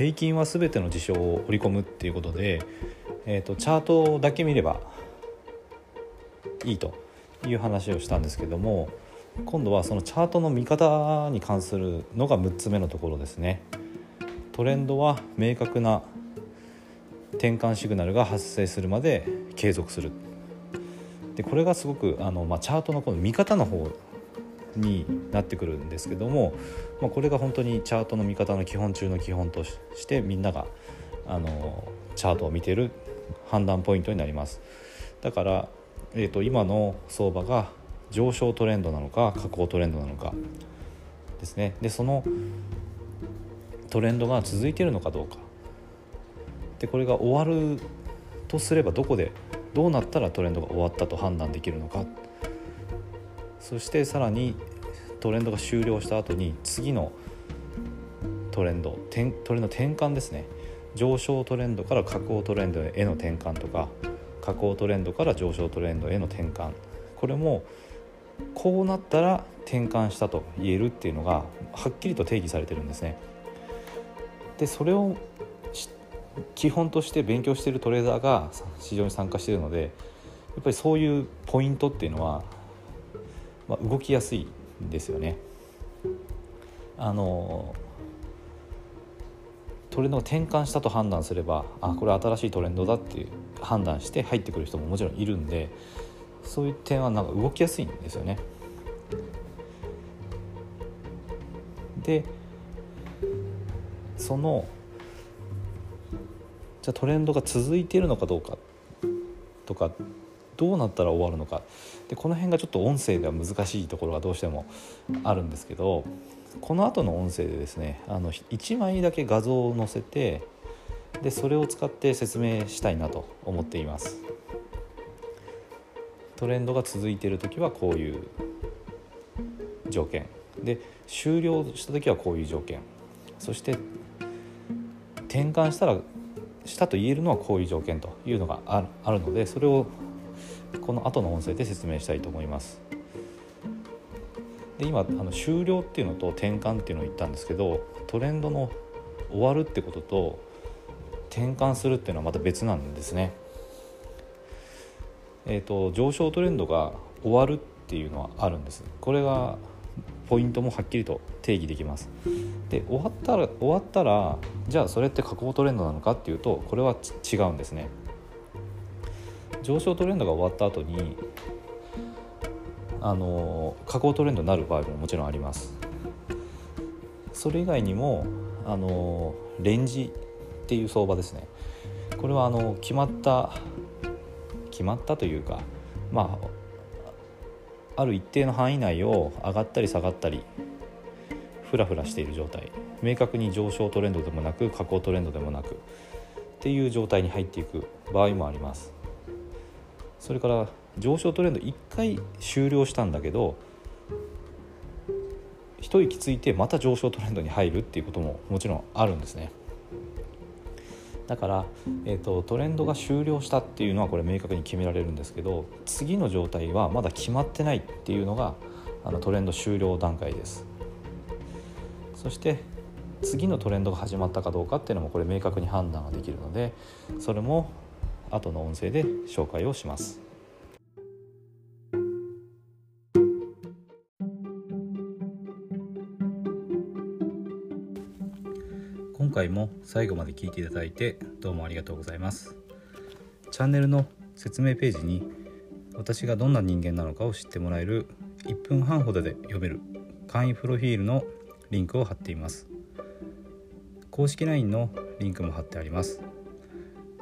平均は全ての事象を織り込むっていうことで、えーと、チャートだけ見ればいいという話をしたんですけども今度はそのチャートの見方に関するのが6つ目のところですね。トレンドは明確な転換シグナルが発生するまで継続するでこれがすごくあの、まあ、チャートのこの見方の方になってくるんですけども、まあ、これが本当にチャートの見方の基本中の基本としてみんながあのチャートを見てる判断ポイントになります。だから、えーと、今の相場が上昇トレンドなのか下降トレンドなのかですね。でそのトレンドが続いているのかどうか。でこれが終わるとすればどこでどうなったらトレンドが終わったと判断できるのか。そしてさらにトレンドが終了した後に次のトレンドトレンド転換ですね上昇トレンドから下降トレンドへの転換とか下降トレンドから上昇トレンドへの転換これもこうなったら転換したと言えるっていうのがはっきりと定義されてるんですね。でそれを基本として勉強しているトレーダーが市場に参加しているのでやっぱりそういうポイントっていうのは、まあ、動きやすいんですよね。あのトレンドが転換したと判断すればあこれ新しいトレンドだっていう判断して入ってくる人ももちろんいるんでそういう点はなんか動きやすいんですよね。でそのじゃあトレンドが続いているのかどうかとかどうなったら終わるのか。でこの辺がちょっと音声では難しいところがどうしてもあるんですけどこの後の音声でですねあの1枚だけ画像を載せてでそれを使って説明したいなと思っています。トレンドが続いている時はこういう条件。で終了した時はこういう条件。そして転換したらしたと言えるのはこういう条件というのがあるのでそれをこの後の音声で説明したいと思います。で今あの終了っていうのと転換っていうのを言ったんですけどトレンドの終わるってことと転換するっていうのはまた別なんですね。えーと、上昇トレンドが終わるっていうのはあるんです。これがポイントもはっきりと定義できます。で終わったら終わったらじゃあそれって下降トレンドなのかっていうとこれは違うんですね。上昇トレンドが終わった後にあの下降トレンドになる場合ももちろんあります。それ以外にもあのレンジっていう相場ですね。これはあの決まった決まったというかまあある一定の範囲内を上がったり下がったりふらふらしている状態。明確に上昇トレンドでもなく下降トレンドでもなくっていう状態に入っていく場合もあります。それから上昇トレンド1回終了したんだけど一息ついてまた上昇トレンドに入るっていうことももちろんあるんですね。だから、えーと、トレンドが終了したっていうのはこれ明確に決められるんですけど次の状態はまだ決まってないっていうのがあのトレンド終了段階です。そして次のトレンドが始まったかどうかっていうのもこれ明確に判断ができるのでそれも後の音声で紹介をします。今回も最後まで聞いていただいてどうもありがとうございます。チャンネルの説明ページに私がどんな人間なのかを知ってもらえる1分半ほどで読める簡易プロフィールのリンクを貼っています。公式 LINE のリンクも貼ってあります。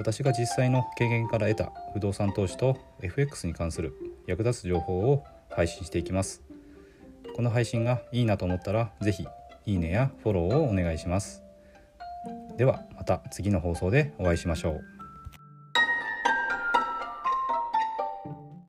私が実際の経験から得た不動産投資と FX に関する役立つ情報を配信していきますこの配信がいいなと思ったら是非いいねやフォローをお願いしますではまた次の放送でお会いしましょう。